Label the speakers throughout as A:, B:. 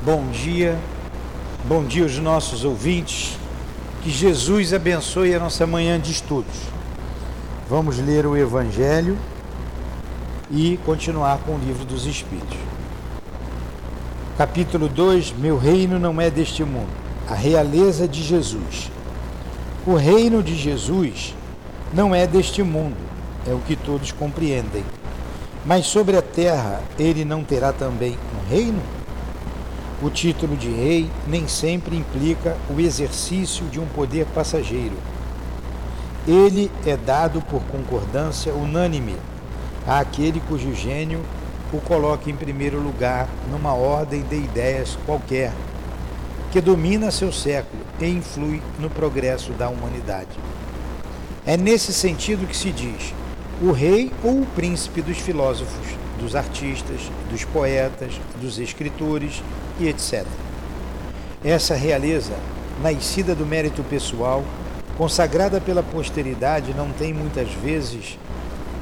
A: Bom dia, bom dia aos nossos ouvintes. Que Jesus abençoe a nossa manhã de estudos. Vamos ler o Evangelho e continuar com o livro dos Espíritos. Capítulo 2: Meu reino não é deste mundo. A realeza de Jesus. O reino de Jesus não é deste mundo, é o que todos compreendem. Mas sobre a terra ele não terá também um reino? O título de rei nem sempre implica o exercício de um poder passageiro. Ele é dado por concordância unânime àquele cujo gênio o coloca em primeiro lugar numa ordem de ideias qualquer, que domina seu século e influi no progresso da humanidade. É nesse sentido que se diz o rei ou o príncipe dos filósofos, dos artistas, dos poetas, dos escritores e etc. Essa realeza, nascida do mérito pessoal, consagrada pela posteridade, não tem muitas vezes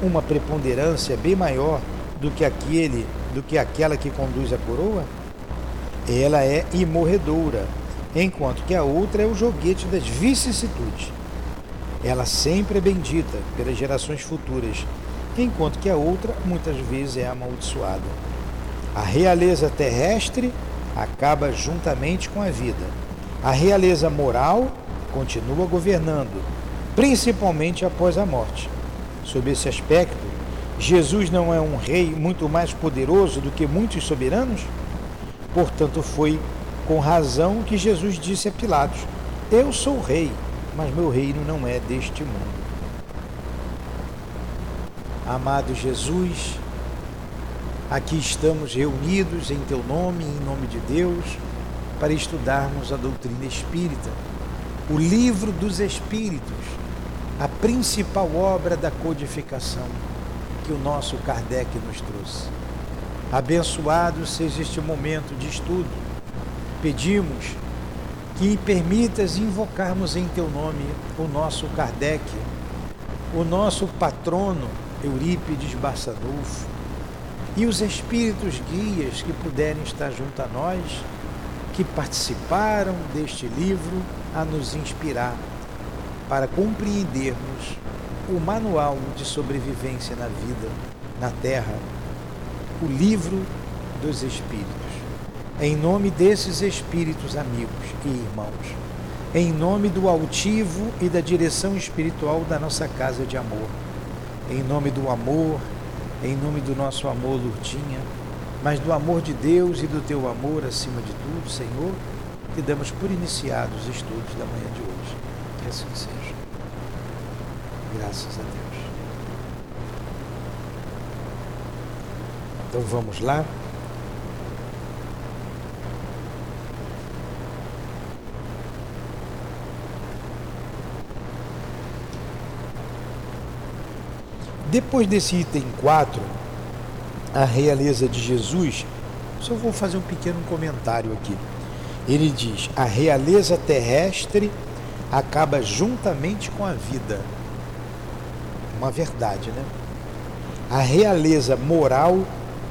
A: uma preponderância bem maior do que aquele, do que aquela que conduz a coroa? Ela é imorredoura, enquanto que a outra é o joguete das vicissitudes. Ela sempre é bendita pelas gerações futuras, enquanto que a outra muitas vezes é amaldiçoada. A realeza terrestre acaba juntamente com a vida. A realeza moral continua governando, principalmente após a morte. Sob esse aspecto, Jesus não é um rei muito mais poderoso do que muitos soberanos? Portanto, foi com razão que Jesus disse a Pilatos: Eu sou rei, mas meu reino não é deste mundo. Amado Jesus, Aqui estamos reunidos em Teu nome, em nome de Deus, para estudarmos a doutrina espírita, o livro dos Espíritos, a principal obra da codificação que o nosso Kardec nos trouxe. Abençoado seja este momento de estudo. Pedimos que permitas invocarmos em Teu nome o nosso Kardec, o nosso patrono Eurípides Barçanufo, e os espíritos guias que puderem estar junto a nós, que participaram deste livro, a nos inspirar para compreendermos o manual de sobrevivência na vida, na terra, o livro dos espíritos. Em nome desses espíritos amigos e irmãos, em nome do altivo e da direção espiritual da nossa casa de amor, em nome do amor, em nome do nosso amor, Lourdinha, mas do amor de Deus e do teu amor acima de tudo, Senhor, que damos por iniciados os estudos da manhã de hoje. Que assim seja. Graças a Deus. Então vamos lá. Depois desse item 4, a realeza de Jesus, só vou fazer um pequeno comentário aqui. Ele diz: a realeza terrestre acaba juntamente com a vida. Uma verdade, né? A realeza moral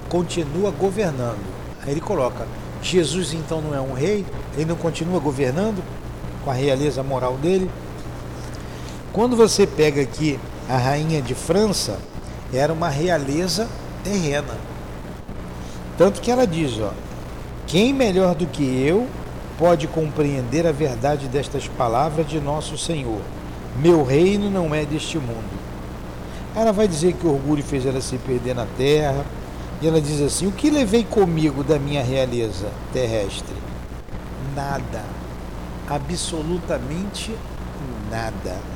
A: continua governando. Aí ele coloca: Jesus então não é um rei? Ele não continua governando com a realeza moral dele? Quando você pega aqui a rainha de França era uma realeza terrena. Tanto que ela diz, ó, quem melhor do que eu pode compreender a verdade destas palavras de nosso Senhor? Meu reino não é deste mundo. Ela vai dizer que o orgulho fez ela se perder na terra. E ela diz assim: O que levei comigo da minha realeza terrestre? Nada. Absolutamente nada.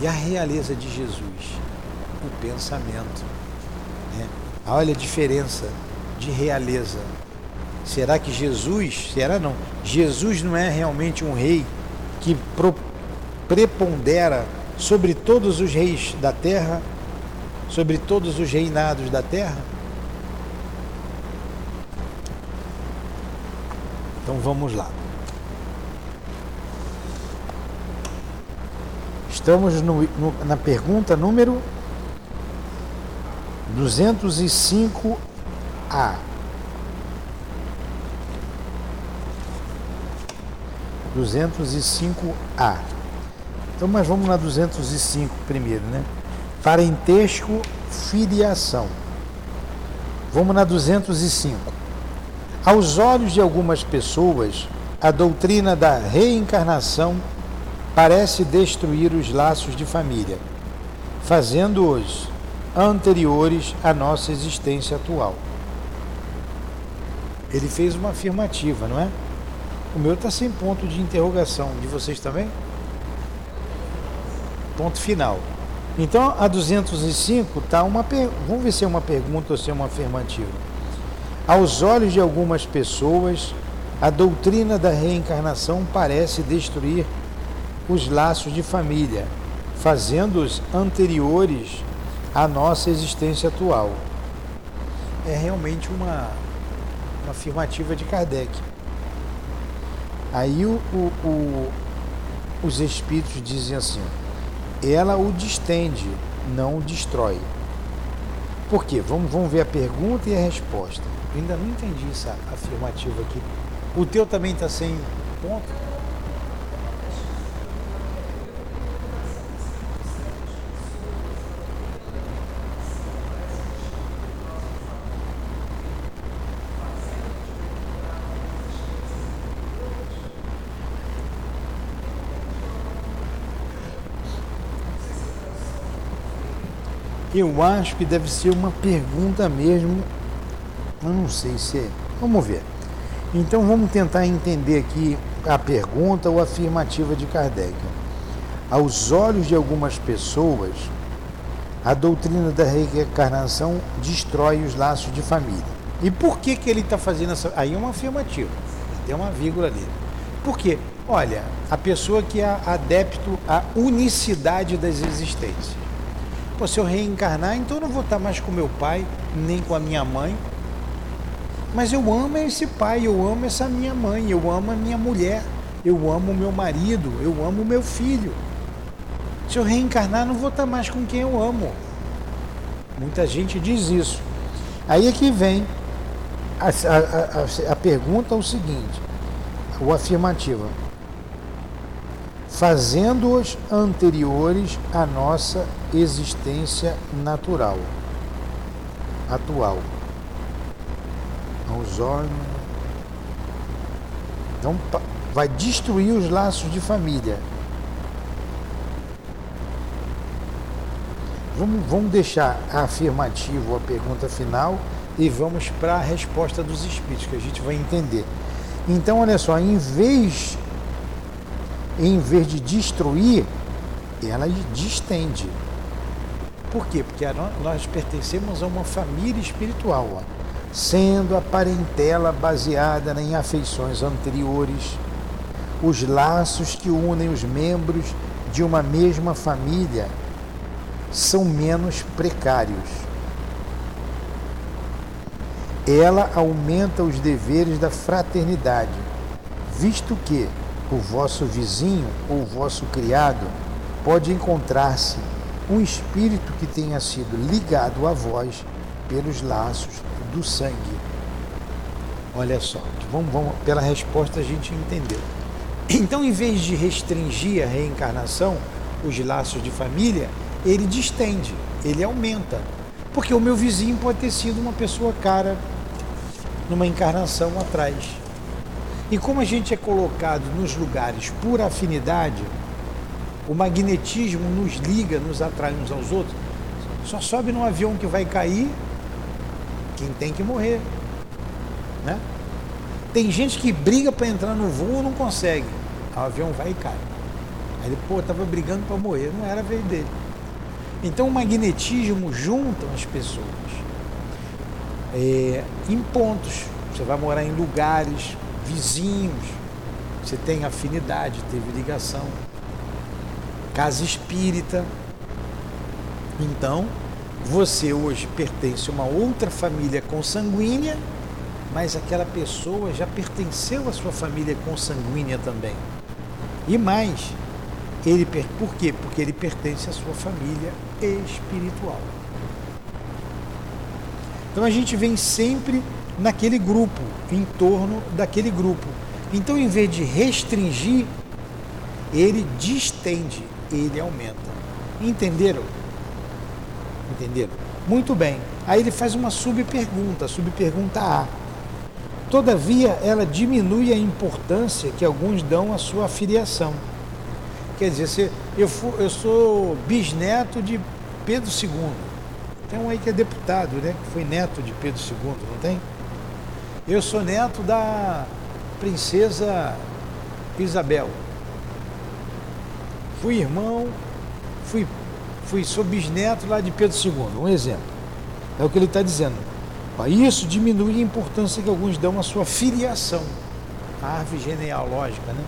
A: E a realeza de Jesus? O pensamento. Né? Olha a diferença de realeza. Será que Jesus, será não? Jesus não é realmente um rei que pro, prepondera sobre todos os reis da terra, sobre todos os reinados da terra? Então vamos lá. Estamos no, no, na pergunta número 205A. 205A. Então, mas vamos na 205 primeiro, né? Parentesco, filiação. Vamos na 205. Aos olhos de algumas pessoas, a doutrina da reencarnação parece destruir os laços de família, fazendo-os anteriores à nossa existência atual. Ele fez uma afirmativa, não é? O meu está sem ponto de interrogação. De vocês também? Ponto final. Então, a 205 está uma. Per... Vamos ver se é uma pergunta ou se é uma afirmativa. Aos olhos de algumas pessoas, a doutrina da reencarnação parece destruir os laços de família, fazendo-os anteriores à nossa existência atual. É realmente uma, uma afirmativa de Kardec. Aí o, o, o, os espíritos dizem assim: ela o distende, não o destrói. Por quê? Vamos, vamos ver a pergunta e a resposta. Eu ainda não entendi essa afirmativa aqui. O teu também está sem ponto? Eu acho que deve ser uma pergunta mesmo. Eu não sei se é. Vamos ver. Então vamos tentar entender aqui a pergunta ou afirmativa de Kardec. Aos olhos de algumas pessoas, a doutrina da reencarnação destrói os laços de família. E por que, que ele está fazendo essa. Aí é uma afirmativa, tem uma vírgula ali. Por quê? Olha, a pessoa que é adepto à unicidade das existências. Pô, se eu reencarnar, então eu não vou estar mais com meu pai, nem com a minha mãe. Mas eu amo esse pai, eu amo essa minha mãe, eu amo a minha mulher, eu amo o meu marido, eu amo o meu filho. Se eu reencarnar, não vou estar mais com quem eu amo. Muita gente diz isso. Aí é que vem a, a, a, a pergunta é o seguinte, o afirmativa fazendo-os anteriores à nossa existência natural, atual. Aos olhos. Então, vai destruir os laços de família. Vamos, vamos deixar a afirmativa, a pergunta final, e vamos para a resposta dos espíritos, que a gente vai entender. Então, olha só, em vez em vez de destruir, ela distende. Por quê? Porque nós pertencemos a uma família espiritual, ó, sendo a parentela baseada em afeições anteriores, os laços que unem os membros de uma mesma família são menos precários. Ela aumenta os deveres da fraternidade, visto que o vosso vizinho ou vosso criado pode encontrar-se um espírito que tenha sido ligado a vós pelos laços do sangue. Olha só, vamos, vamos, pela resposta a gente entendeu. Então, em vez de restringir a reencarnação, os laços de família, ele distende, ele aumenta. Porque o meu vizinho pode ter sido uma pessoa cara numa encarnação atrás. E como a gente é colocado nos lugares por afinidade, o magnetismo nos liga, nos atrai uns aos outros. Só sobe num avião que vai cair quem tem que morrer. Né? Tem gente que briga para entrar no voo e não consegue. O avião vai e cai. Aí ele, pô, estava brigando para morrer, não era a vez dele. Então o magnetismo junta as pessoas é, em pontos. Você vai morar em lugares vizinhos, você tem afinidade, teve ligação, casa espírita. Então, você hoje pertence a uma outra família consanguínea, mas aquela pessoa já pertenceu à sua família consanguínea também. E mais, ele por quê? Porque ele pertence à sua família espiritual. Então a gente vem sempre naquele grupo, em torno daquele grupo. Então, em vez de restringir, ele distende, ele aumenta. Entenderam? Entenderam? Muito bem. Aí ele faz uma subpergunta, subpergunta A. Todavia, ela diminui a importância que alguns dão à sua filiação. Quer dizer, eu, eu sou bisneto de Pedro II. Tem um aí que é deputado, né? Que foi neto de Pedro II, não tem? Eu sou neto da princesa Isabel. Fui irmão, fui, fui sou bisneto lá de Pedro II, um exemplo. É o que ele está dizendo. Isso diminui a importância que alguns dão à sua filiação, a árvore genealógica, né?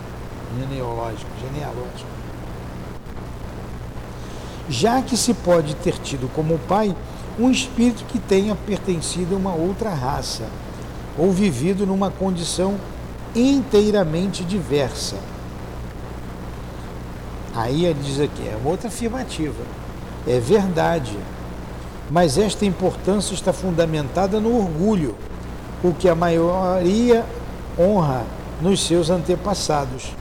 A: Genealógica, genealógica. Já que se pode ter tido como pai um espírito que tenha pertencido a uma outra raça ou vivido numa condição inteiramente diversa. Aí ele diz aqui, é outra afirmativa. É verdade. Mas esta importância está fundamentada no orgulho, o que a maioria honra nos seus antepassados.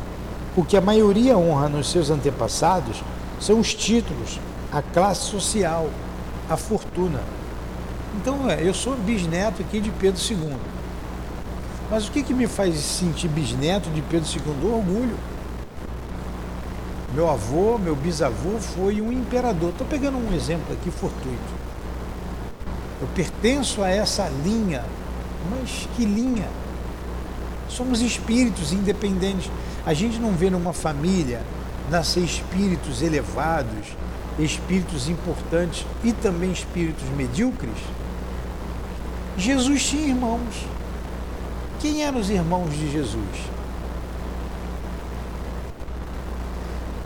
A: O que a maioria honra nos seus antepassados são os títulos, a classe social, a fortuna. Então, é, eu sou bisneto aqui de Pedro II. Mas o que, que me faz sentir bisneto de Pedro II? Orgulho. Meu avô, meu bisavô foi um imperador. Estou pegando um exemplo aqui fortuito. Eu pertenço a essa linha. Mas que linha? Somos espíritos independentes. A gente não vê numa família nascer espíritos elevados, espíritos importantes e também espíritos medíocres? Jesus tinha irmãos. Quem eram os irmãos de Jesus?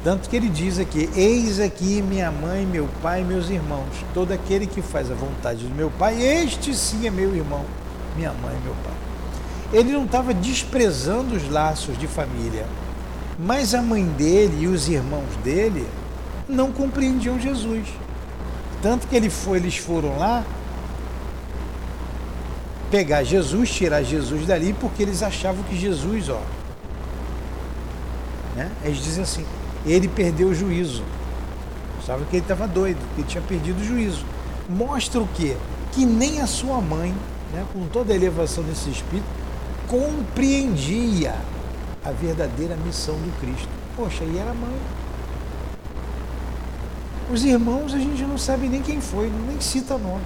A: Tanto que ele diz aqui: Eis aqui minha mãe, meu pai meus irmãos. Todo aquele que faz a vontade do meu pai, este sim é meu irmão, minha mãe meu pai. Ele não estava desprezando os laços de família, mas a mãe dele e os irmãos dele não compreendiam Jesus. Tanto que ele foi, eles foram lá pegar Jesus, tirar Jesus dali, porque eles achavam que Jesus, ó. Né? Eles dizem assim, ele perdeu o juízo. Sabe que ele estava doido, que ele tinha perdido o juízo. Mostra o quê? Que nem a sua mãe, né, com toda a elevação desse espírito, compreendia a verdadeira missão do Cristo. Poxa, e era mãe. Os irmãos a gente não sabe nem quem foi, nem cita nome.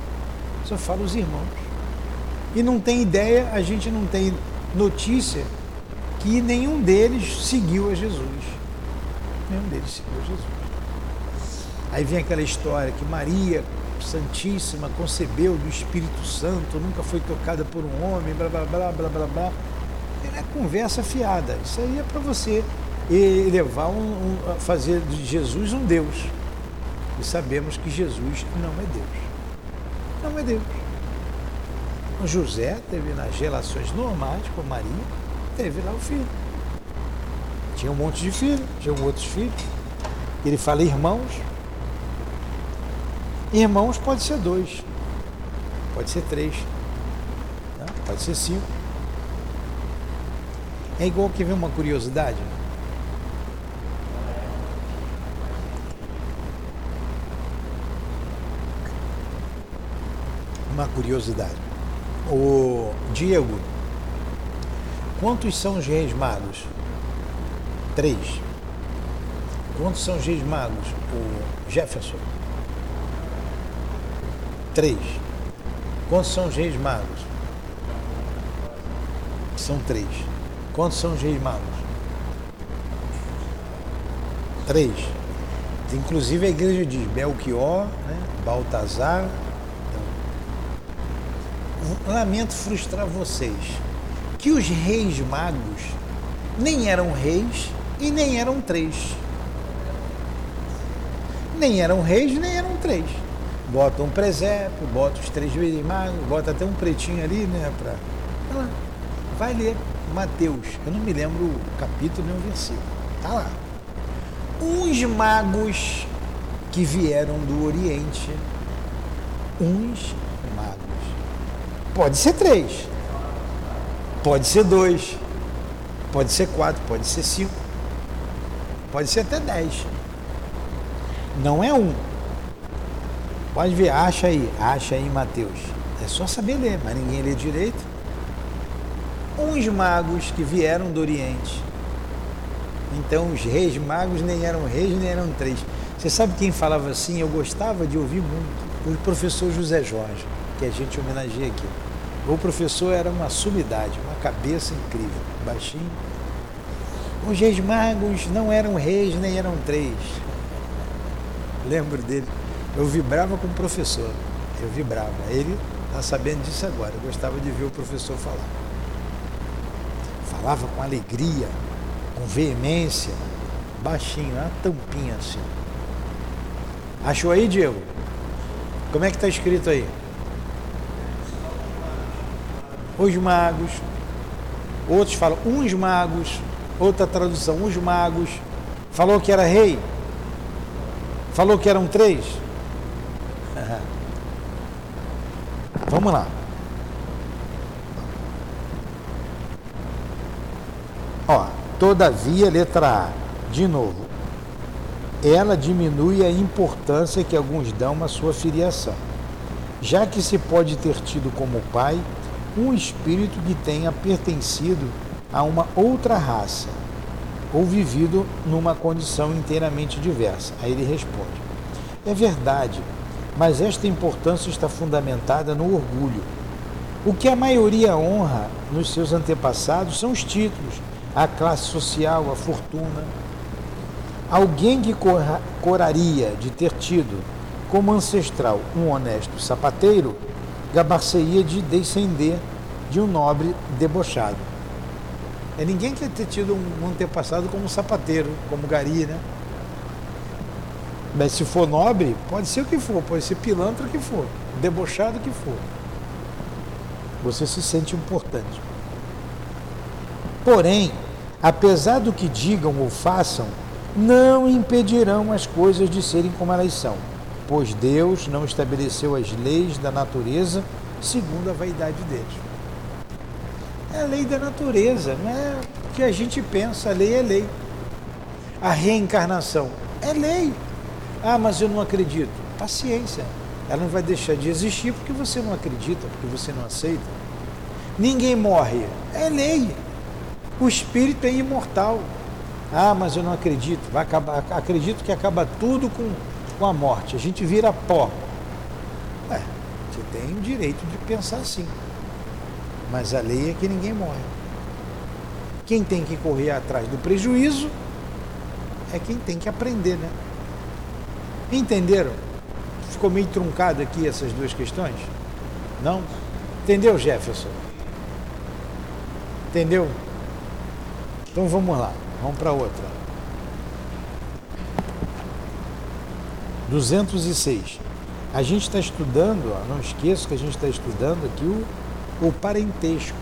A: Só fala os irmãos. E não tem ideia, a gente não tem notícia que nenhum deles seguiu a Jesus. Nenhum deles seguiu a Jesus. Aí vem aquela história que Maria Santíssima concebeu do Espírito Santo, nunca foi tocada por um homem, blá blá blá blá blá blá. É conversa fiada. Isso aí é para você elevar um, um, fazer de Jesus um Deus. E sabemos que Jesus não é Deus. Não é Deus. José teve nas relações normais com Maria, teve lá o filho. Tinha um monte de filhos, tinha outros filhos. Ele fala irmãos. Irmãos pode ser dois, pode ser três, né? pode ser cinco. É igual que vem uma curiosidade. Uma curiosidade. O Diego, quantos são os reis magos? Três. Quantos são os reis magos? O Jefferson. Três. Quantos são os reis magos? São três. Quantos são os reis magos? Três. Inclusive a igreja diz Belchior, né? Baltazar. Lamento frustrar vocês. Que os reis magos nem eram reis e nem eram três. Nem eram reis, nem eram três. Bota um presépio, bota os três reis magos, bota até um pretinho ali, né? Pra... Vai ler. Mateus, eu não me lembro o capítulo nem o versículo. Tá lá. Uns magos que vieram do Oriente, uns. Pode ser três, pode ser dois, Pode ser quatro, pode ser cinco, pode ser até dez. Não é um. Pode ver, acha aí, acha aí Mateus. É só saber ler, mas ninguém lê direito. Uns magos que vieram do Oriente. Então os reis magos nem eram reis, nem eram três. Você sabe quem falava assim? Eu gostava de ouvir muito. O professor José Jorge, que a gente homenageia aqui. O professor era uma sumidade, uma cabeça incrível, baixinho. Os reis magos não eram reis nem eram três. Lembro dele. Eu vibrava com o professor. Eu vibrava. Ele está sabendo disso agora. Eu gostava de ver o professor falar. Falava com alegria, com veemência, baixinho, uma tampinha assim. Achou aí, Diego? Como é que está escrito aí? Os magos, outros falam uns magos, outra tradução, os magos, falou que era rei, falou que eram três. Vamos lá. Ó, todavia, letra A, de novo, ela diminui a importância que alguns dão à sua filiação, já que se pode ter tido como pai um espírito que tenha pertencido a uma outra raça ou vivido numa condição inteiramente diversa. Aí ele responde: É verdade, mas esta importância está fundamentada no orgulho. O que a maioria honra nos seus antepassados são os títulos, a classe social, a fortuna. Alguém que coraria de ter tido como ancestral um honesto sapateiro gabar-se-ia de descender de um nobre debochado. É ninguém quer ter tido um antepassado como sapateiro, como gari, né? Mas se for nobre, pode ser o que for, pode ser pilantra que for, debochado que for. Você se sente importante. Porém, apesar do que digam ou façam, não impedirão as coisas de serem como elas são pois Deus não estabeleceu as leis da natureza segundo a vaidade deles. É a lei da natureza, não é o que a gente pensa, a lei é lei. A reencarnação é lei. Ah, mas eu não acredito. Paciência. Ela não vai deixar de existir porque você não acredita, porque você não aceita. Ninguém morre. É lei. O espírito é imortal. Ah, mas eu não acredito. Vai acabar, acredito que acaba tudo com com a morte, a gente vira pó. É, você tem o direito de pensar assim. Mas a lei é que ninguém morre. Quem tem que correr atrás do prejuízo é quem tem que aprender, né? Entenderam? Ficou meio truncado aqui essas duas questões? Não? Entendeu, Jefferson? Entendeu? Então vamos lá, vamos para outra. 206. A gente está estudando, ó, não esqueça que a gente está estudando aqui o, o parentesco,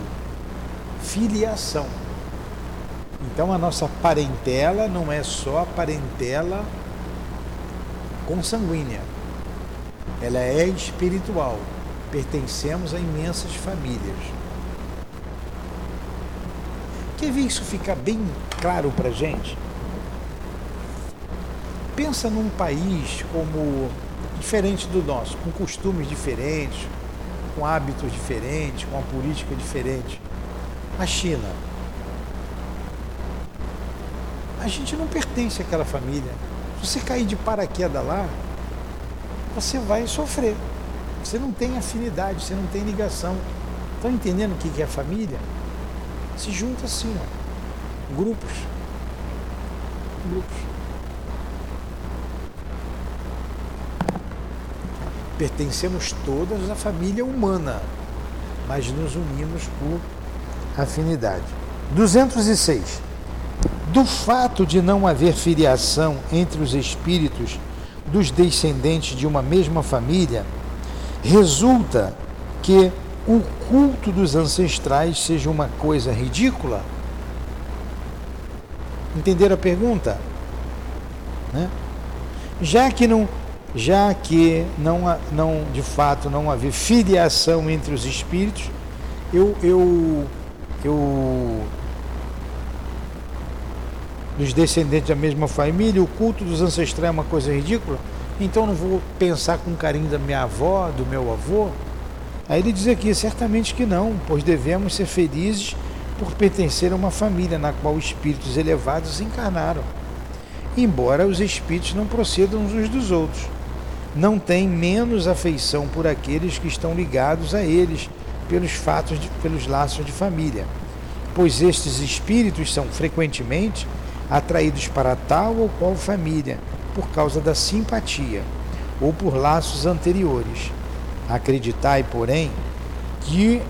A: filiação. Então a nossa parentela não é só a parentela consanguínea, ela é espiritual. Pertencemos a imensas famílias. Quer ver isso ficar bem claro para gente? Pensa num país como diferente do nosso, com costumes diferentes, com hábitos diferentes, com uma política diferente. A China. A gente não pertence àquela família. Se você cair de paraquedas lá, você vai sofrer. Você não tem afinidade, você não tem ligação. Estão entendendo o que é família? Se junta assim, ó. Grupos. Grupos. Pertencemos todas à família humana, mas nos unimos por afinidade. 206. Do fato de não haver filiação entre os espíritos dos descendentes de uma mesma família, resulta que o culto dos ancestrais seja uma coisa ridícula? Entenderam a pergunta? Né? Já que não já que não, não de fato não haver filiação entre os espíritos, eu, eu, eu dos descendentes da mesma família, o culto dos ancestrais é uma coisa ridícula, então não vou pensar com carinho da minha avó, do meu avô. Aí ele diz aqui, certamente que não, pois devemos ser felizes por pertencer a uma família na qual espíritos elevados encarnaram. Embora os espíritos não procedam uns dos outros, não têm menos afeição por aqueles que estão ligados a eles pelos fatos, de, pelos laços de família, pois estes espíritos são frequentemente atraídos para tal ou qual família por causa da simpatia ou por laços anteriores. Acreditai, porém, que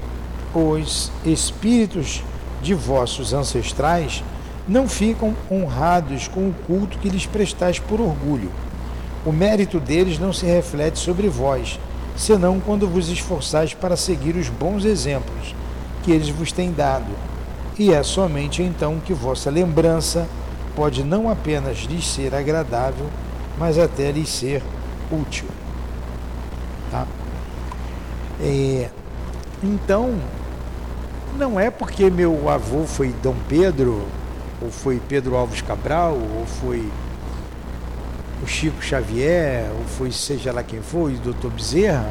A: os espíritos de vossos ancestrais não ficam honrados com o culto que lhes prestais por orgulho. O mérito deles não se reflete sobre vós, senão quando vos esforçais para seguir os bons exemplos que eles vos têm dado. E é somente então que vossa lembrança pode não apenas lhes ser agradável, mas até lhes ser útil. Tá? É, então, não é porque meu avô foi Dom Pedro, ou foi Pedro Alves Cabral, ou foi o Chico Xavier, ou foi seja lá quem for, o doutor Bezerra,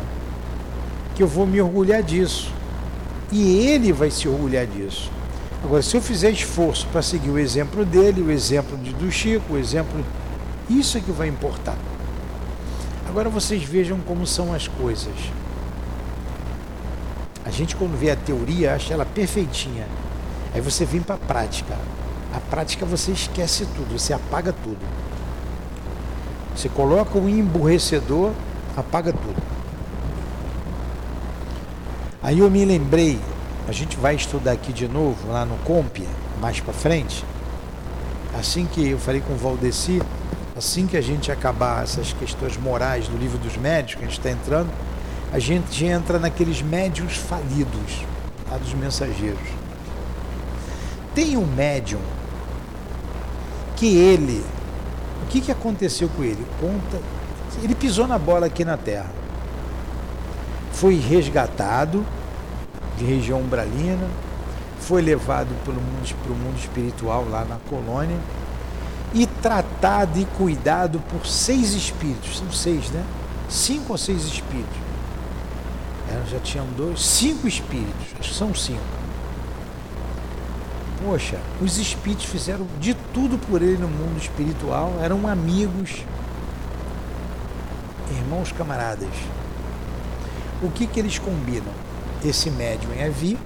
A: que eu vou me orgulhar disso. E ele vai se orgulhar disso. Agora, se eu fizer esforço para seguir o exemplo dele, o exemplo de, do Chico, o exemplo. Isso é que vai importar. Agora vocês vejam como são as coisas. A gente, quando vê a teoria, acha ela perfeitinha. Aí você vem para a prática. A prática você esquece tudo, você apaga tudo. Você coloca o emburrecedor, apaga tudo. Aí eu me lembrei, a gente vai estudar aqui de novo, lá no Compia, mais para frente. Assim que eu falei com o Valdeci, assim que a gente acabar essas questões morais do livro dos médios, que a gente está entrando, a gente entra naqueles médios falidos, lá dos mensageiros. Tem um médium que ele, que, que aconteceu com ele? Conta, ele pisou na bola aqui na Terra. Foi resgatado de região umbralina, foi levado para o mundo, mundo espiritual lá na colônia e tratado e cuidado por seis espíritos, são seis, né? Cinco ou seis espíritos já tinham dois, cinco espíritos, acho que são cinco. Poxa, os espíritos fizeram de tudo por ele no mundo espiritual, eram amigos, irmãos camaradas. O que, que eles combinam? Esse médium ia vir,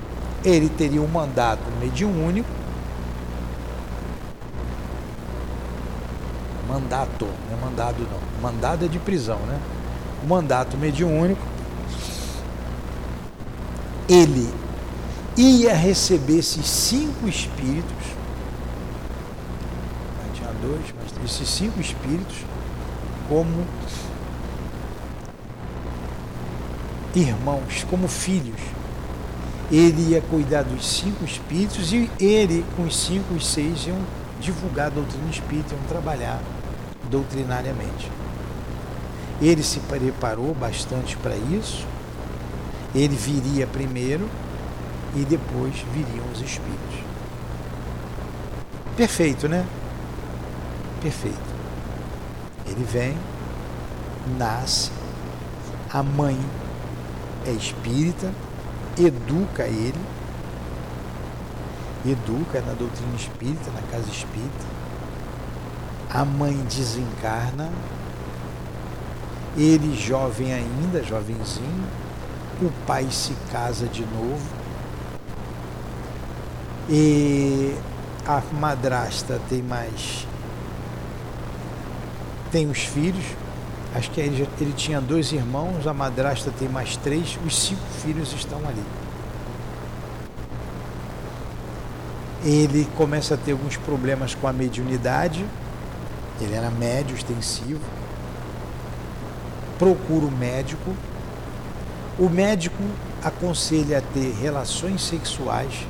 A: ele teria um mandato mediúnico, mandato, não é mandado não, mandado é de prisão, né? O mandato mediúnico ele ia receber esses cinco espíritos, tinha dois, mas esses cinco espíritos, como irmãos, como filhos. Ele ia cuidar dos cinco espíritos e ele, com os cinco, os seis, iam divulgar a doutrina espírita, iam trabalhar doutrinariamente. Ele se preparou bastante para isso ele viria primeiro e depois viriam os espíritos. Perfeito, né? Perfeito. Ele vem, nasce, a mãe é espírita, educa ele, educa na doutrina espírita, na casa espírita. A mãe desencarna, ele jovem ainda, jovenzinho, o pai se casa de novo e a madrasta tem mais tem os filhos. Acho que ele, ele tinha dois irmãos a madrasta tem mais três os cinco filhos estão ali. Ele começa a ter alguns problemas com a mediunidade. Ele era médio extensivo procura o médico. O médico aconselha a ter relações sexuais,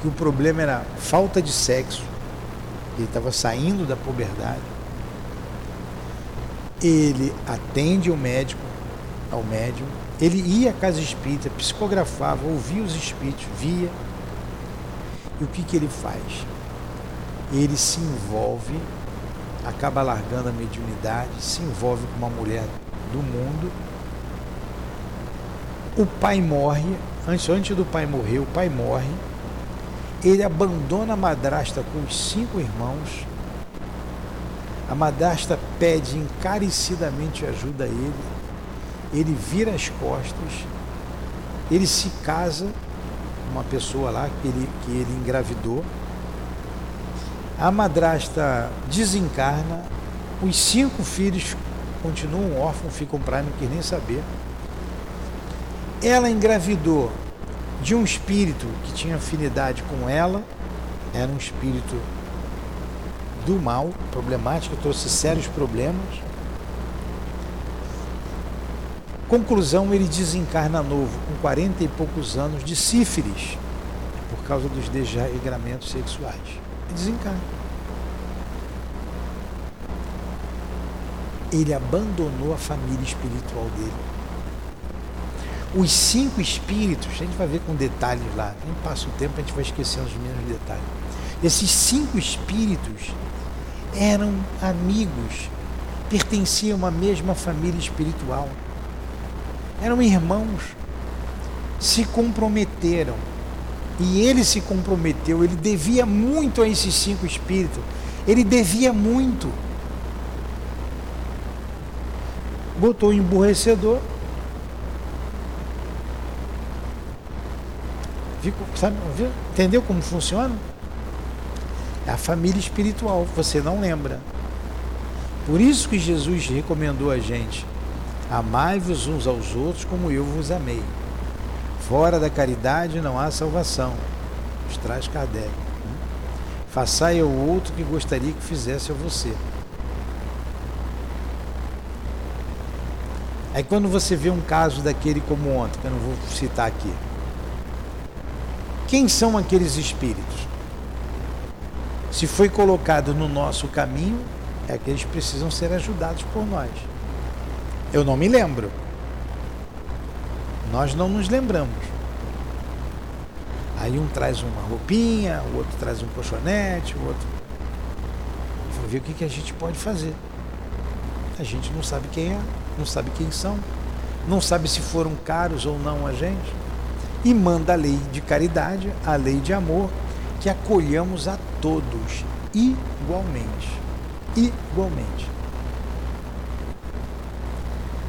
A: que o problema era falta de sexo, ele estava saindo da puberdade. Ele atende o médico, ao médium, ele ia à casa espírita, psicografava, ouvia os espíritos, via. E o que, que ele faz? ele se envolve, acaba largando a mediunidade, se envolve com uma mulher do mundo. O pai morre, antes, antes do pai morrer, o pai morre. Ele abandona a madrasta com os cinco irmãos. A madrasta pede encarecidamente ajuda a ele. Ele vira as costas. Ele se casa com uma pessoa lá que ele, que ele engravidou a madrasta desencarna, os cinco filhos continuam órfãos, ficam para não quer nem saber. Ela engravidou de um espírito que tinha afinidade com ela, era um espírito do mal, problemático, trouxe sérios problemas. Conclusão, ele desencarna novo, com 40 e poucos anos, de sífilis, por causa dos desregramentos sexuais e desencarna. Ele abandonou a família espiritual dele. Os cinco espíritos, a gente vai ver com detalhes lá, nem passa o tempo, a gente vai esquecendo os mínimos detalhes. Esses cinco espíritos eram amigos, pertenciam a uma mesma família espiritual, eram irmãos, se comprometeram e ele se comprometeu, ele devia muito a esses cinco espíritos. Ele devia muito. Botou emburrecedor. Sabe, entendeu como funciona? É a família espiritual, você não lembra. Por isso que Jesus recomendou a gente: amai-vos uns aos outros como eu vos amei. Fora da caridade não há salvação. Nos traz Kardec. Né? Façai ao outro que gostaria que fizesse a você. Aí quando você vê um caso daquele como ontem, que eu não vou citar aqui. Quem são aqueles espíritos? Se foi colocado no nosso caminho, é que eles precisam ser ajudados por nós. Eu não me lembro. Nós não nos lembramos. Aí um traz uma roupinha, o outro traz um colchonete, o outro. Vamos ver o que, que a gente pode fazer. A gente não sabe quem é, não sabe quem são, não sabe se foram caros ou não a gente. E manda a lei de caridade, a lei de amor, que acolhamos a todos igualmente. Igualmente.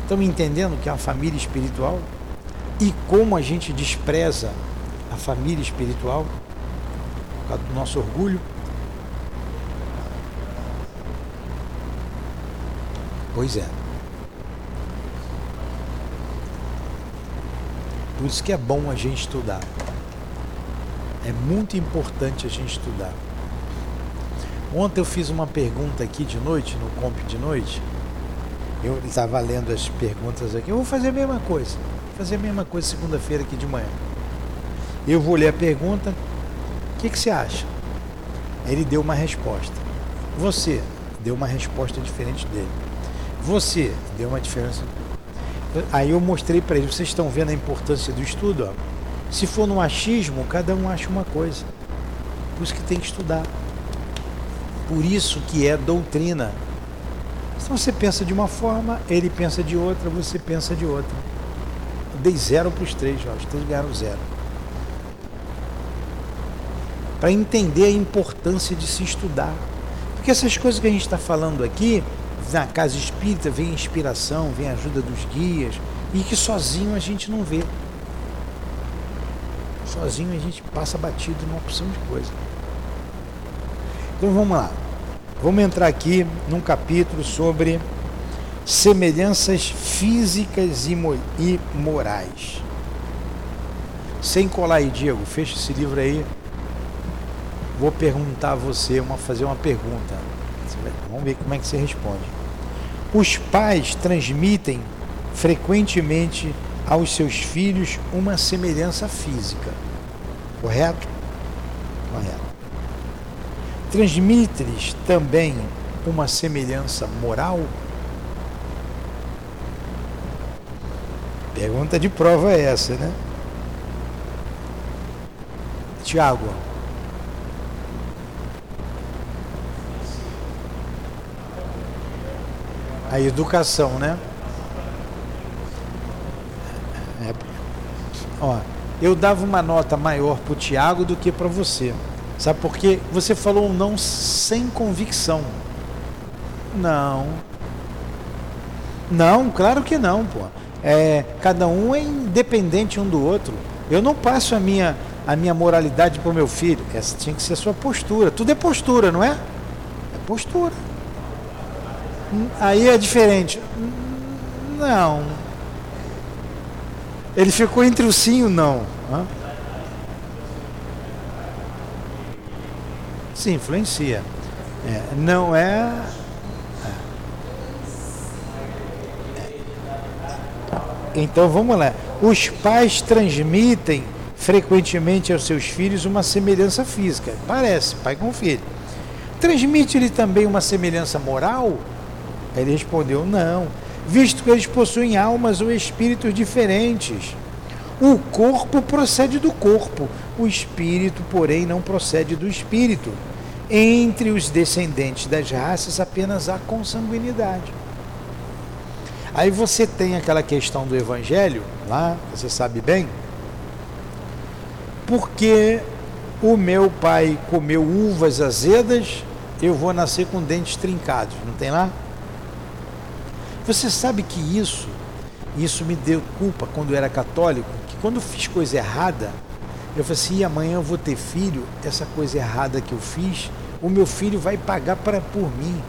A: Estão entendendo que é uma família espiritual? E como a gente despreza a família espiritual por causa do nosso orgulho. Pois é. Por isso que é bom a gente estudar. É muito importante a gente estudar. Ontem eu fiz uma pergunta aqui de noite, no Comp de noite. Eu estava lendo as perguntas aqui. Eu vou fazer a mesma coisa fazer a mesma coisa segunda-feira aqui de manhã. Eu vou ler a pergunta. O que, que você acha? Ele deu uma resposta. Você deu uma resposta diferente dele. Você deu uma diferença. Aí eu mostrei para eles. Vocês estão vendo a importância do estudo? Ó. Se for no achismo, cada um acha uma coisa. Por isso que tem que estudar. Por isso que é doutrina. Então você pensa de uma forma, ele pensa de outra, você pensa de outra dei zero para os três, ó, os três ganharam zero. Para entender a importância de se estudar. Porque essas coisas que a gente está falando aqui, na casa espírita vem inspiração, vem ajuda dos guias, e que sozinho a gente não vê. Sozinho a gente passa batido numa opção de coisa. Então vamos lá. Vamos entrar aqui num capítulo sobre semelhanças físicas e, morais. Sem colar aí, Diego, fecha esse livro aí. Vou perguntar a você, uma, fazer uma pergunta. Vamos ver como é que você responde. Os pais transmitem frequentemente aos seus filhos uma semelhança física. Correto? Correto. Transmite-lhes também uma semelhança moral? Pergunta de prova é essa, né? Tiago. A educação, né? É. Ó, eu dava uma nota maior para o Tiago do que para você. Sabe por quê? Você falou um não sem convicção. Não. Não, claro que não, pô. É, cada um é independente um do outro. Eu não passo a minha, a minha moralidade para o meu filho. Essa tinha que ser a sua postura. Tudo é postura, não é? É postura. Aí é diferente. Não. Ele ficou entre o sim e o não. Sim, influencia. É, não é Então vamos lá. Os pais transmitem frequentemente aos seus filhos uma semelhança física. Parece, pai com filho. Transmite-lhe também uma semelhança moral? Ele respondeu: não, visto que eles possuem almas ou espíritos diferentes. O corpo procede do corpo, o espírito, porém, não procede do espírito. Entre os descendentes das raças apenas há consanguinidade. Aí você tem aquela questão do evangelho, lá, você sabe bem, porque o meu pai comeu uvas azedas, eu vou nascer com dentes trincados, não tem lá? Você sabe que isso, isso me deu culpa quando eu era católico, que quando eu fiz coisa errada, eu falei assim, amanhã eu vou ter filho, essa coisa errada que eu fiz, o meu filho vai pagar por mim.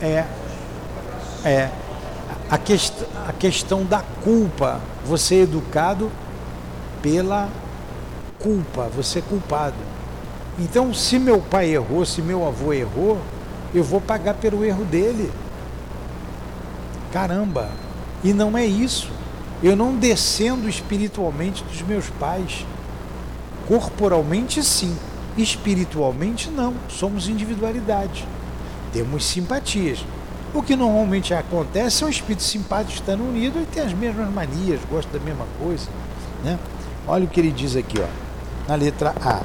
A: É. É. A, quest a questão da culpa. Você é educado pela culpa, você é culpado. Então, se meu pai errou, se meu avô errou, eu vou pagar pelo erro dele. Caramba! E não é isso. Eu não descendo espiritualmente dos meus pais. Corporalmente, sim. Espiritualmente, não. Somos individualidade temos simpatias. O que normalmente acontece são espíritos simpáticos estando unidos e têm as mesmas manias, gostam da mesma coisa. Né? Olha o que ele diz aqui, ó, na letra A.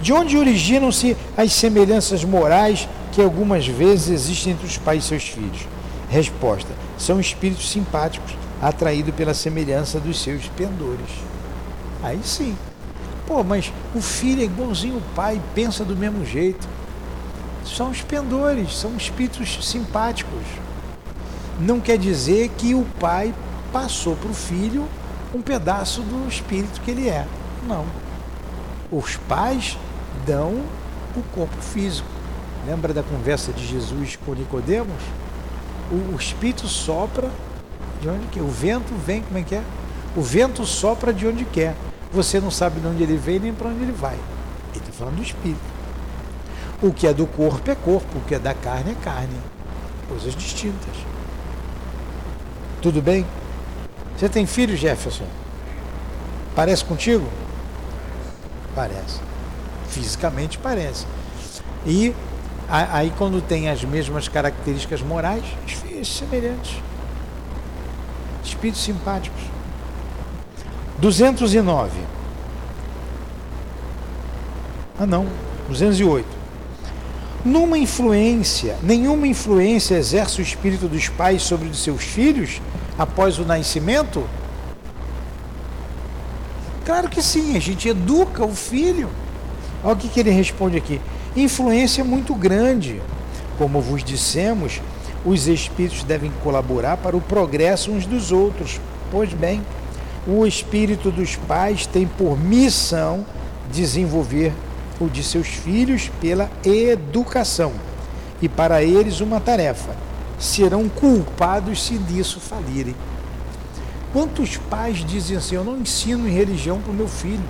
A: De onde originam-se as semelhanças morais que algumas vezes existem entre os pais e seus filhos? Resposta: são espíritos simpáticos atraídos pela semelhança dos seus pendores. Aí sim. Pô, mas o filho é igualzinho o pai, pensa do mesmo jeito são os pendores, são espíritos simpáticos. Não quer dizer que o pai passou para o filho um pedaço do espírito que ele é. Não. Os pais dão o corpo físico. Lembra da conversa de Jesus com Nicodemos? O, o espírito sopra de onde quer. O vento vem, como é que é? O vento sopra de onde quer. Você não sabe de onde ele vem nem para onde ele vai. Ele está falando do espírito. O que é do corpo é corpo, o que é da carne é carne. Coisas distintas. Tudo bem? Você tem filho, Jefferson? Parece contigo? Parece. Fisicamente parece. E aí quando tem as mesmas características morais, semelhantes. Espíritos simpáticos. 209. Ah não, 208. Numa influência, nenhuma influência exerce o espírito dos pais sobre os seus filhos após o nascimento? Claro que sim, a gente educa o filho. Olha o que, que ele responde aqui: influência muito grande. Como vos dissemos, os espíritos devem colaborar para o progresso uns dos outros. Pois bem, o espírito dos pais tem por missão desenvolver o de seus filhos pela educação, e para eles uma tarefa: serão culpados se disso falirem. Quantos pais dizem assim: Eu não ensino em religião para o meu filho?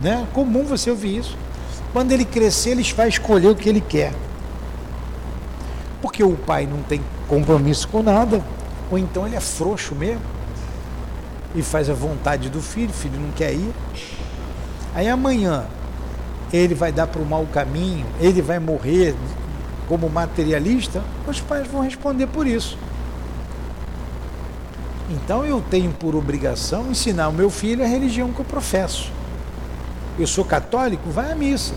A: Né? Comum você ouvir isso. Quando ele crescer, ele vai escolher o que ele quer. Porque o pai não tem compromisso com nada, ou então ele é frouxo mesmo e faz a vontade do filho, o filho não quer ir. Aí amanhã ele vai dar para o mau caminho, ele vai morrer como materialista, os pais vão responder por isso. Então eu tenho por obrigação ensinar o meu filho a religião que eu professo. Eu sou católico, vai à missa.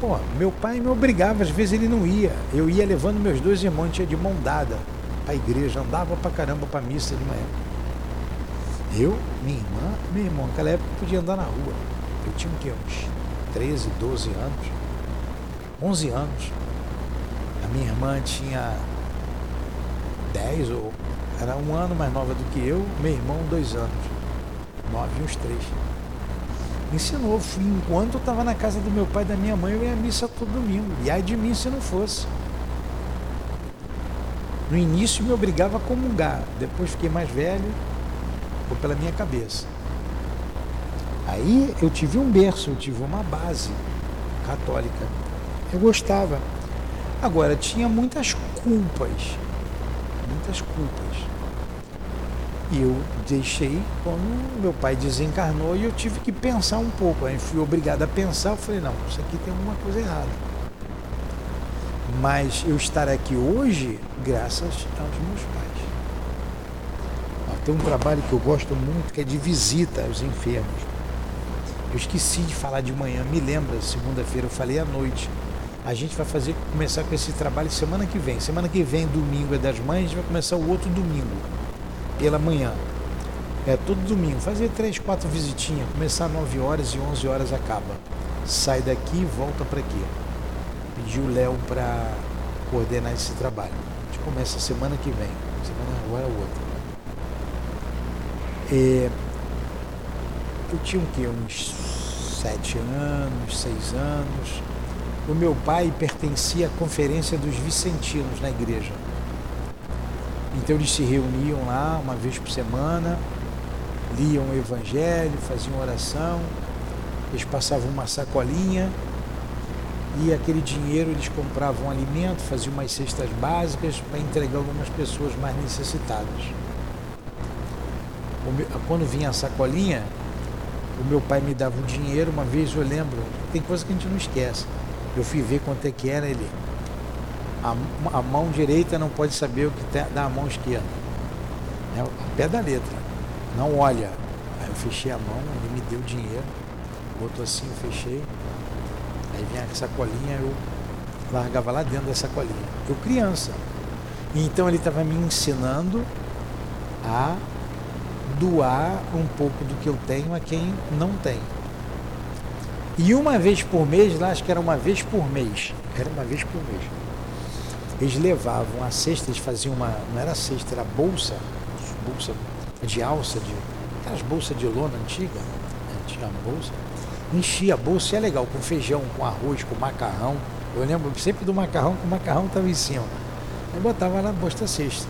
A: Pô, meu pai me obrigava, às vezes ele não ia. Eu ia levando meus dois irmãos, tinha de mão dada para a igreja, andava pra caramba pra missa de manhã. Eu, minha irmã, meu irmão, naquela época podia andar na rua. Eu tinha o quê? Uns 13, 12 anos, 11 anos. A minha irmã tinha 10 ou era um ano mais nova do que eu, meu irmão dois anos, nove uns três. Ensinou, fui, enquanto eu estava na casa do meu pai e da minha mãe, eu ia à missa todo domingo. E ai de mim se não fosse. No início me obrigava a comungar, depois fiquei mais velho, ou pela minha cabeça. Aí eu tive um berço, eu tive uma base católica. Eu gostava. Agora, tinha muitas culpas muitas culpas. E eu deixei quando meu pai desencarnou e eu tive que pensar um pouco. Aí fui obrigado a pensar, eu falei, não, isso aqui tem alguma coisa errada. Mas eu estar aqui hoje, graças aos meus pais. Tem um trabalho que eu gosto muito que é de visita aos enfermos. Eu esqueci de falar de manhã, me lembra, segunda-feira eu falei à noite a gente vai fazer começar com esse trabalho semana que vem. Semana que vem, domingo é das mães, a gente vai começar o outro domingo, pela manhã. É todo domingo, fazer três, quatro visitinhas, começar 9 horas e 11 horas acaba. Sai daqui e volta para aqui. Pedi o Léo para coordenar esse trabalho. A gente começa semana que vem, semana agora é outra. É, eu tinha o quê? Uns sete anos, seis anos o meu pai pertencia à conferência dos vicentinos na igreja. Então eles se reuniam lá uma vez por semana, liam o evangelho, faziam oração, eles passavam uma sacolinha e aquele dinheiro eles compravam alimento, faziam umas cestas básicas para entregar algumas pessoas mais necessitadas. Quando vinha a sacolinha, o meu pai me dava o dinheiro, uma vez eu lembro, tem coisa que a gente não esquece. Eu fui ver quanto é que era ele. A, a mão direita não pode saber o que tem da mão esquerda. É o pé da letra. Não olha. Aí eu fechei a mão, ele me deu dinheiro, botou assim, eu fechei. Aí vinha a sacolinha, eu largava lá dentro da sacolinha. Eu criança. Então ele estava me ensinando a doar um pouco do que eu tenho a quem não tem. E uma vez por mês, lá acho que era uma vez por mês, era uma vez por mês. Eles levavam a cesta, eles faziam uma, não era cesta, era bolsa, bolsa de alça, de, aquelas bolsas de lona antiga, né? tinha bolsa, enchia a bolsa e é legal, com feijão, com arroz, com macarrão. Eu lembro sempre do macarrão, que o macarrão estava em cima. Aí botava na bolsa cesta.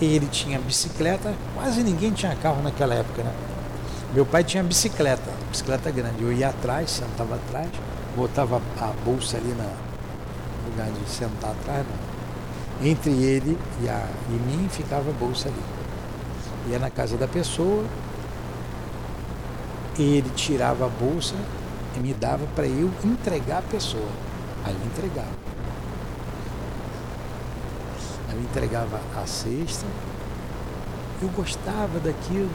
A: Ele tinha bicicleta, quase ninguém tinha carro naquela época, né? Meu pai tinha bicicleta, bicicleta grande. Eu ia atrás, sentava atrás, botava a bolsa ali na, lugar de sentar atrás. Não. Entre ele e, a, e mim ficava a bolsa ali. Ia na casa da pessoa, ele tirava a bolsa e me dava para eu entregar a pessoa. Aí eu entregava. Aí eu entregava a cesta. Eu gostava daquilo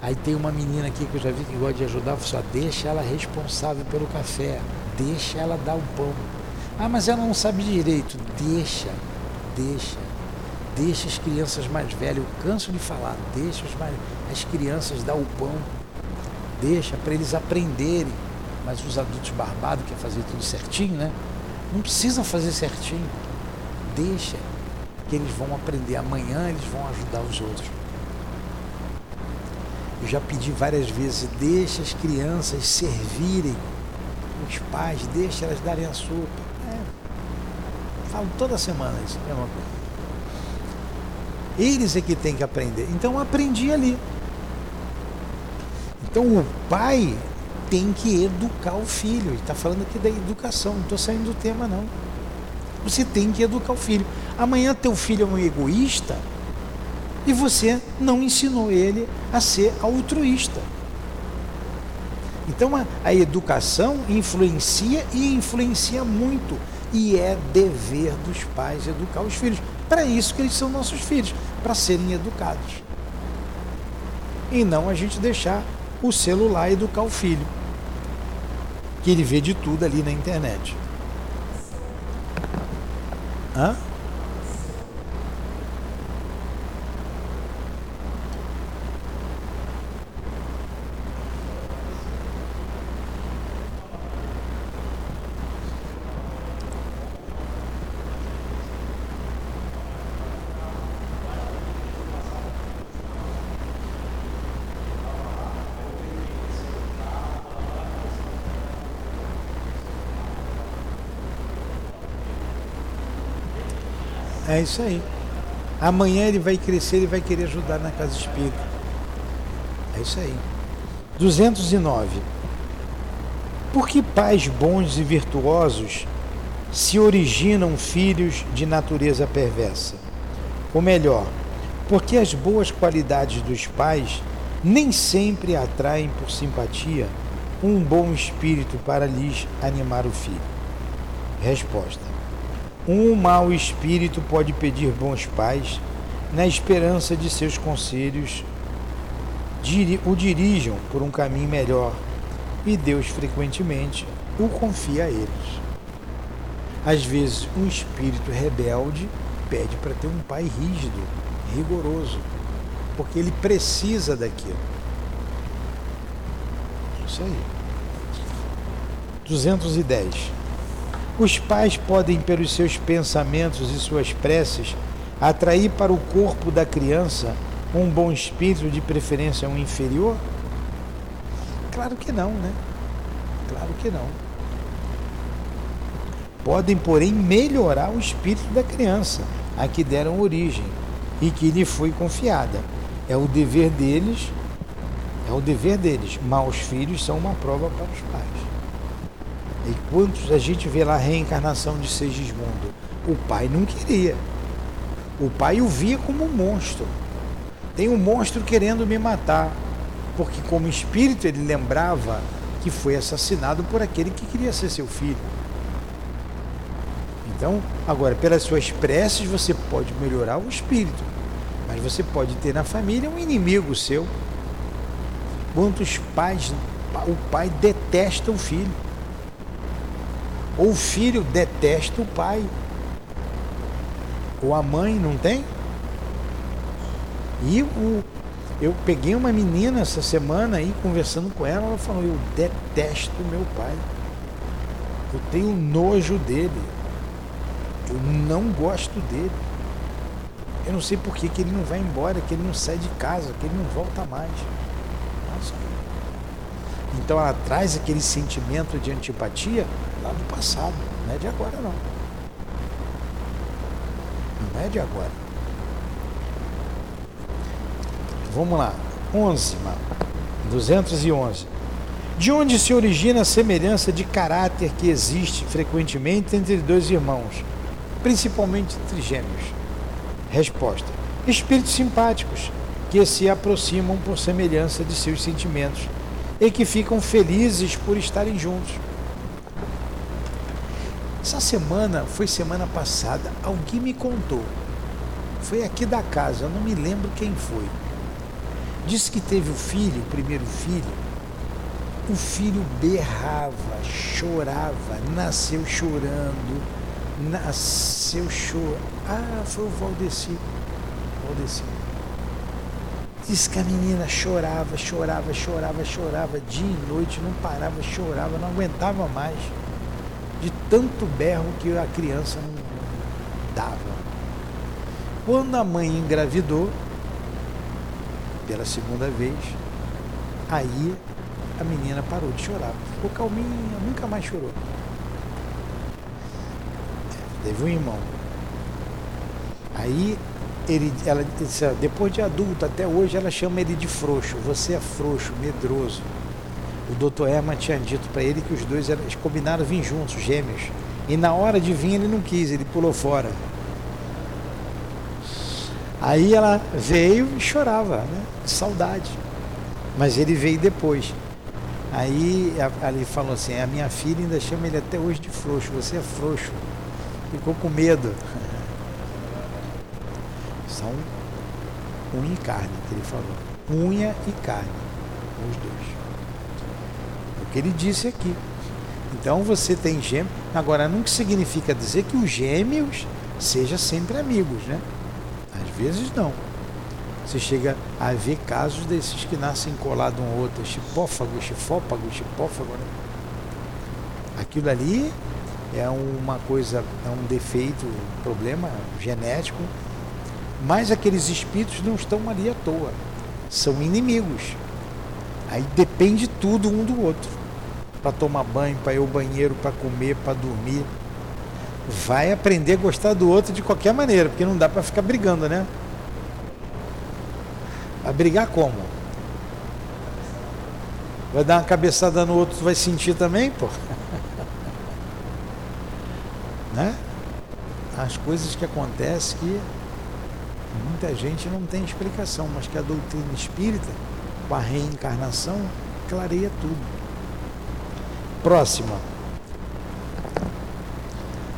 A: Aí tem uma menina aqui que eu já vi que gosta de ajudar, só deixa ela responsável pelo café, deixa ela dar o pão. Ah, mas ela não sabe direito. Deixa, deixa. Deixa as crianças mais velhas, eu canso de falar, deixa as, mais, as crianças dar o pão. Deixa para eles aprenderem. Mas os adultos barbados querem fazer tudo certinho, né? Não precisam fazer certinho. Deixa que eles vão aprender. Amanhã eles vão ajudar os outros. Eu já pedi várias vezes, deixa as crianças servirem os pais, deixa elas darem a sopa. Falo toda semana isso, é uma coisa. Eles é que tem que aprender. Então aprendi ali. Então o pai tem que educar o filho. Está falando aqui da educação, não estou saindo do tema não. Você tem que educar o filho. Amanhã teu filho é um egoísta, e você não ensinou ele a ser altruísta. Então a, a educação influencia e influencia muito. E é dever dos pais educar os filhos. Para isso que eles são nossos filhos, para serem educados. E não a gente deixar o celular educar o filho. Que ele vê de tudo ali na internet. Hã? É isso aí. Amanhã ele vai crescer, ele vai querer ajudar na casa espírita. É isso aí. 209. Por que pais bons e virtuosos se originam filhos de natureza perversa? Ou melhor, porque as boas qualidades dos pais nem sempre atraem por simpatia um bom espírito para lhes animar o filho? Resposta. Um mau espírito pode pedir bons pais, na esperança de seus conselhos o dirijam por um caminho melhor, e Deus frequentemente o confia a eles. Às vezes, um espírito rebelde pede para ter um pai rígido, rigoroso, porque ele precisa daquilo. Isso aí. 210. Os pais podem, pelos seus pensamentos e suas preces, atrair para o corpo da criança um bom espírito, de preferência um inferior? Claro que não, né? Claro que não. Podem, porém, melhorar o espírito da criança, a que deram origem e que lhe foi confiada. É o dever deles, é o dever deles. Maus filhos são uma prova para os pais. E quantos a gente vê lá a reencarnação de Segismundo? O pai não queria. O pai o via como um monstro. Tem um monstro querendo me matar. Porque, como espírito, ele lembrava que foi assassinado por aquele que queria ser seu filho. Então, agora, pelas suas preces, você pode melhorar o espírito. Mas você pode ter na família um inimigo seu. Quantos pais, o pai detesta o filho ou o filho detesta o pai. Ou a mãe, não tem? E o, eu peguei uma menina essa semana aí, conversando com ela, ela falou, eu detesto meu pai. Eu tenho nojo dele. Eu não gosto dele. Eu não sei por que, que ele não vai embora, que ele não sai de casa, que ele não volta mais. Nossa. Então ela traz aquele sentimento de antipatia lá do passado, não é de agora não. Não é de agora. Vamos lá. 11, mano. 211. De onde se origina a semelhança de caráter que existe frequentemente entre dois irmãos, principalmente entre gêmeos? Resposta: Espíritos simpáticos que se aproximam por semelhança de seus sentimentos e que ficam felizes por estarem juntos. Essa semana, foi semana passada, alguém me contou. Foi aqui da casa, eu não me lembro quem foi. Disse que teve o filho, o primeiro filho. O filho berrava, chorava, nasceu chorando, nasceu chorando. Ah, foi o Valdeci. Valdeci. Diz que a menina chorava, chorava, chorava, chorava, dia e noite, não parava, chorava, não aguentava mais. De tanto berro que a criança não dava. Quando a mãe engravidou, pela segunda vez, aí a menina parou de chorar. Ficou calminha, nunca mais chorou. Teve um irmão. Aí ele, ela disse, depois de adulto, até hoje ela chama ele de frouxo. Você é frouxo, medroso. O doutor Herman tinha dito para ele que os dois eram, combinaram vir juntos, gêmeos. E na hora de vir ele não quis, ele pulou fora. Aí ela veio e chorava, né? De saudade. Mas ele veio depois. Aí ele falou assim, a minha filha ainda chama ele até hoje de frouxo, você é frouxo. Ficou com medo. São unha e carne, que ele falou. Unha e carne. os dois. Que ele disse aqui. Então você tem gêmeos. Agora, não significa dizer que os gêmeos sejam sempre amigos, né? Às vezes não. Você chega a ver casos desses que nascem colados um ao outro, chipófago, chifópago, chipófago, né? Aquilo ali é uma coisa, é um defeito, um problema genético, mas aqueles espíritos não estão ali à toa, são inimigos. Aí depende tudo um do outro. Para tomar banho, para ir ao banheiro, para comer, para dormir. Vai aprender a gostar do outro de qualquer maneira, porque não dá para ficar brigando, né? Vai brigar como? Vai dar uma cabeçada no outro, tu vai sentir também, pô? né? As coisas que acontecem que muita gente não tem explicação, mas que a doutrina espírita, com a reencarnação, clareia tudo. Próxima.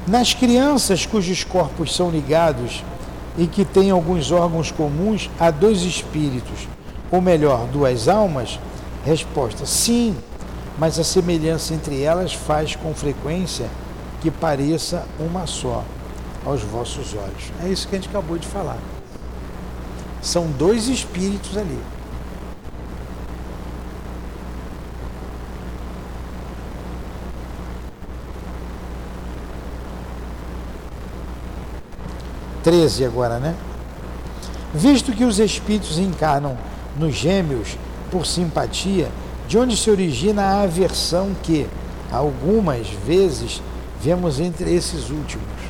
A: Nas crianças cujos corpos são ligados e que têm alguns órgãos comuns, há dois espíritos, ou melhor, duas almas? Resposta: sim, mas a semelhança entre elas faz com frequência que pareça uma só aos vossos olhos. É isso que a gente acabou de falar. São dois espíritos ali. Treze agora, né? Visto que os espíritos encarnam nos gêmeos por simpatia, de onde se origina a aversão que, algumas vezes, vemos entre esses últimos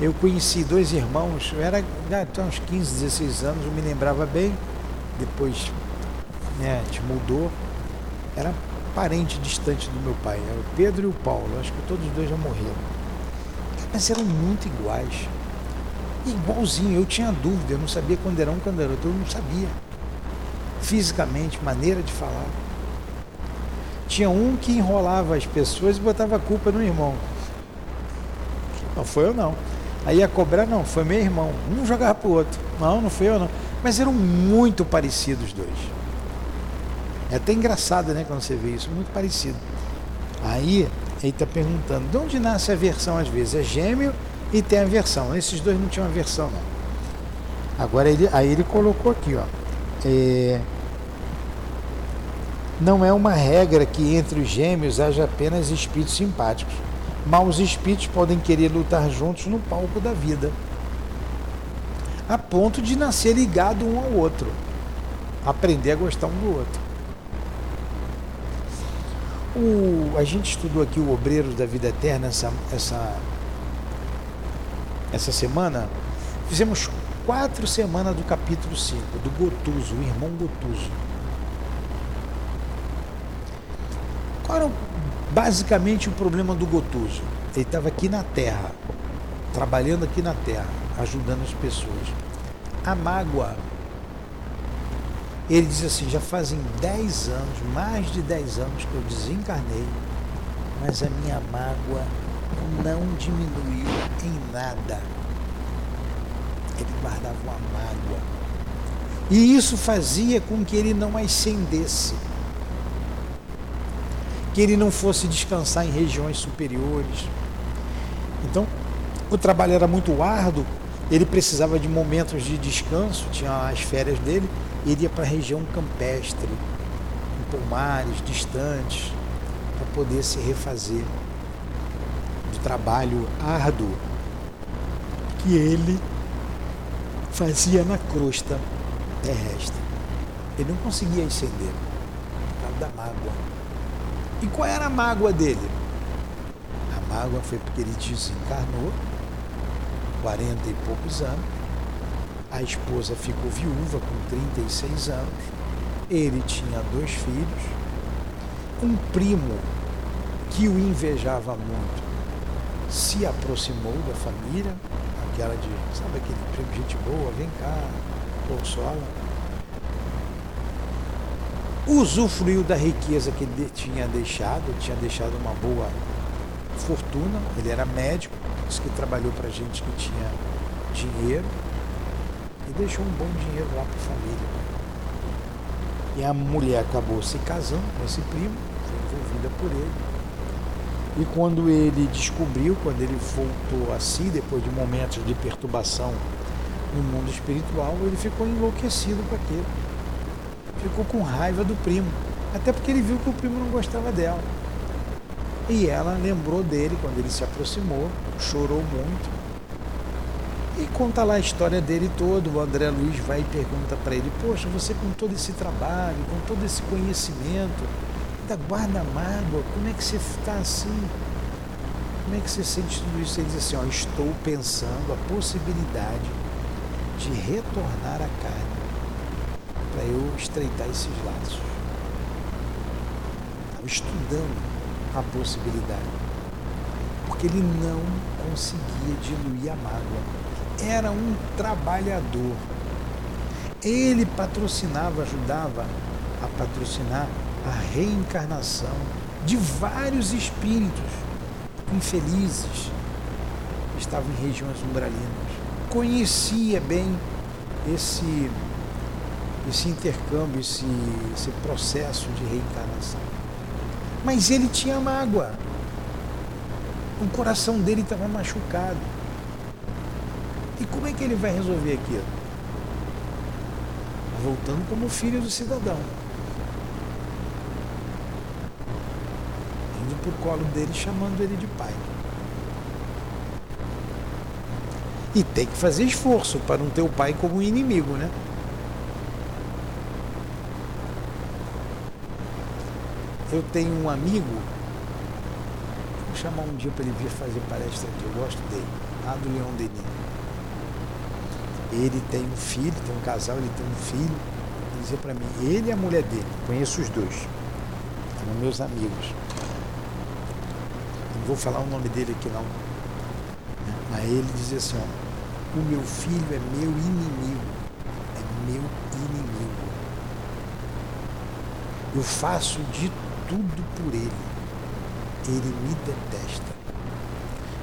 A: eu conheci dois irmãos, eu era tinha uns 15, 16 anos, eu me lembrava bem, depois né, gente mudou, era parente distante do meu pai, era o Pedro e o Paulo, acho que todos os dois já morreram. Mas eram muito iguais. Igualzinho, eu tinha dúvida, eu não sabia quando era um, quando era outro, eu não sabia. Fisicamente, maneira de falar. Tinha um que enrolava as pessoas e botava a culpa no irmão. Não foi eu não. Aí ia cobrar, não, foi meu irmão. Um jogava pro outro. Não, não fui eu não. Mas eram muito parecidos os dois. É até engraçado, né, quando você vê isso, muito parecido. Aí ele está perguntando, de onde nasce a versão às vezes? É gêmeo e tem a versão. Esses dois não tinham a versão, não. Agora ele, aí ele colocou aqui, ó. É, não é uma regra que entre os gêmeos haja apenas espíritos simpáticos maus espíritos podem querer lutar juntos no palco da vida, a ponto de nascer ligado um ao outro, aprender a gostar um do outro. O, a gente estudou aqui o Obreiro da Vida Eterna essa, essa, essa semana. Fizemos quatro semanas do capítulo 5, do Gotuso, o irmão Gotuso. Qual era basicamente o problema do Gotuso. Ele estava aqui na Terra, trabalhando aqui na Terra, ajudando as pessoas. A mágoa, ele diz assim, já fazem 10 anos, mais de 10 anos que eu desencarnei, mas a minha mágoa não diminuiu em nada. Ele guardava uma mágoa. E isso fazia com que ele não ascendesse que ele não fosse descansar em regiões superiores. Então, o trabalho era muito árduo, ele precisava de momentos de descanso, tinha as férias dele, ele ia para a região campestre, em pomares distantes, para poder se refazer trabalho árduo que ele fazia na crosta terrestre. Ele não conseguia ascender por causa da mágoa. E qual era a mágoa dele? A mágoa foi porque ele desencarnou, 40 e poucos anos, a esposa ficou viúva com 36 anos, ele tinha dois filhos, um primo que o invejava muito se aproximou da família, aquela de, sabe aquele primo, gente boa, vem cá, consola usufruiu da riqueza que ele tinha deixado, tinha deixado uma boa fortuna, ele era médico, disse que trabalhou para gente que tinha dinheiro e deixou um bom dinheiro lá para a família. E a mulher acabou se casando com esse primo, foi envolvida por ele. E quando ele descobriu, quando ele voltou a si, depois de momentos de perturbação no mundo espiritual, ele ficou enlouquecido com aquilo. Ficou com raiva do primo. Até porque ele viu que o primo não gostava dela. E ela lembrou dele quando ele se aproximou, chorou muito. E conta lá a história dele todo. O André Luiz vai e pergunta para ele: Poxa, você com todo esse trabalho, com todo esse conhecimento, guarda mágoa, como é que você está assim? Como é que você sente tudo isso? Ele diz assim: ó, Estou pensando a possibilidade de retornar à carne para eu estreitar esses laços. Estava estudando a possibilidade, porque ele não conseguia diluir a mágoa. Era um trabalhador. Ele patrocinava, ajudava a patrocinar a reencarnação de vários espíritos infelizes que estavam em regiões umbralinas. Conhecia bem esse, esse intercâmbio, esse, esse processo de reencarnação. Mas ele tinha mágoa. O coração dele estava machucado. E como é que ele vai resolver aquilo? Voltando como filho do cidadão. Indo por colo dele, chamando ele de pai. E tem que fazer esforço para não ter o pai como inimigo, né? Eu tenho um amigo, vou chamar um dia para ele vir fazer palestra aqui, eu gosto dele, lá do Leão Denis. Ele tem um filho, tem um casal, ele tem um filho. Dizia para mim, ele e a mulher dele, conheço os dois, são meus amigos. Vou falar o nome dele aqui não. Mas ele dizia assim, ó, o meu filho é meu inimigo, é meu inimigo. Eu faço de tudo por ele. Ele me detesta.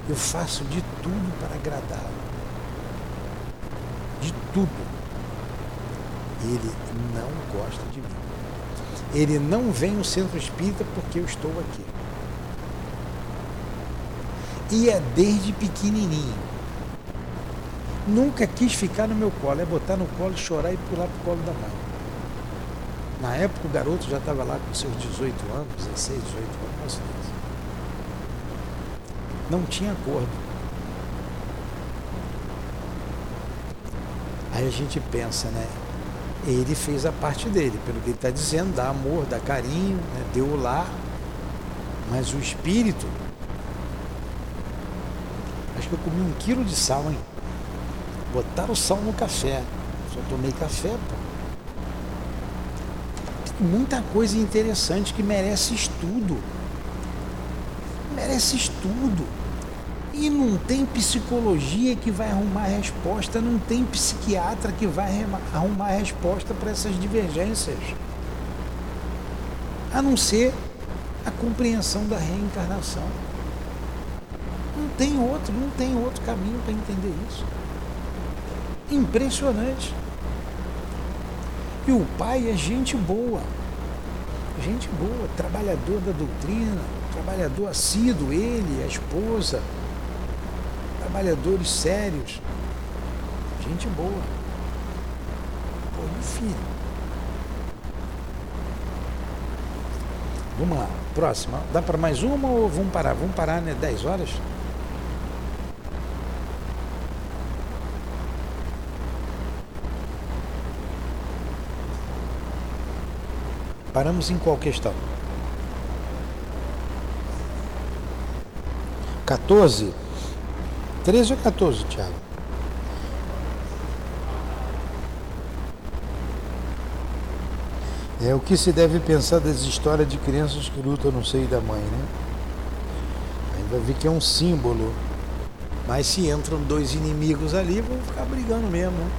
A: Eu faço de tudo para agradá-lo. De tudo. Ele não gosta de mim. Ele não vem no centro espírita porque eu estou aqui. E é desde pequenininho. Nunca quis ficar no meu colo, é botar no colo, chorar e pular pro colo da mãe. Na época o garoto já estava lá com seus 18 anos, 16, 18 anos, não tinha acordo. Aí a gente pensa, né? Ele fez a parte dele, pelo que ele está dizendo, dá amor, dá carinho, né? deu o lar, mas o espírito. Que eu comi um quilo de sal, hein? Botaram sal no café. Só tomei café, pô muita coisa interessante que merece estudo. Merece estudo. E não tem psicologia que vai arrumar resposta, não tem psiquiatra que vai arrumar resposta para essas divergências. A não ser a compreensão da reencarnação. Tem outro, não tem outro caminho para entender isso. Impressionante. E o pai é gente boa. Gente boa, trabalhador da doutrina, trabalhador assíduo, ele, a esposa, trabalhadores sérios. Gente boa. Pô, e filho? Vamos lá, próxima. Dá para mais uma ou vamos parar? Vamos parar, né? 10 horas? Paramos em qual questão? 14? 13 ou 14, Tiago? É o que se deve pensar das histórias de crianças que lutam no seio da mãe, né? Vai ver que é um símbolo. Mas se entram dois inimigos ali, vão ficar brigando mesmo, né?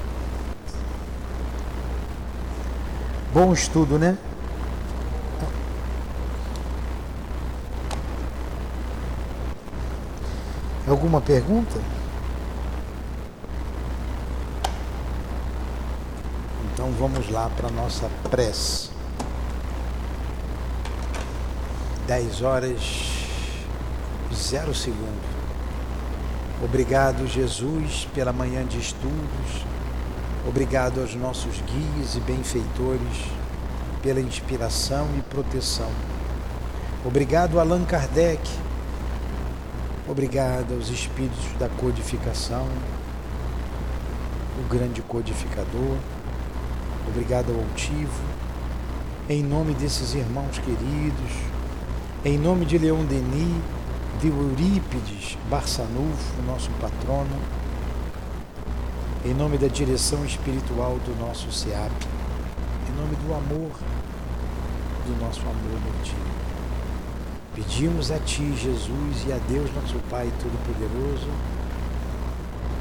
A: Bom estudo, né? Alguma pergunta? Então vamos lá para a nossa prece. Dez horas e zero segundo. Obrigado, Jesus, pela manhã de estudos. Obrigado aos nossos guias e benfeitores pela inspiração e proteção. Obrigado, Allan Kardec Obrigado aos espíritos da codificação, o grande codificador. Obrigado ao altivo. Em nome desses irmãos queridos, em nome de Leon Denis, de Eurípides Barçanufo, nosso patrono, em nome da direção espiritual do nosso SEAP, em nome do amor, do nosso amor notício. Pedimos a Ti, Jesus, e a Deus, nosso Pai Todo-Poderoso,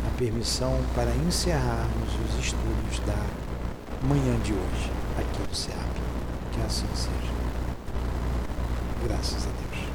A: a permissão para encerrarmos os estudos da manhã de hoje, aqui no SEAP. Que assim seja. Graças a Deus.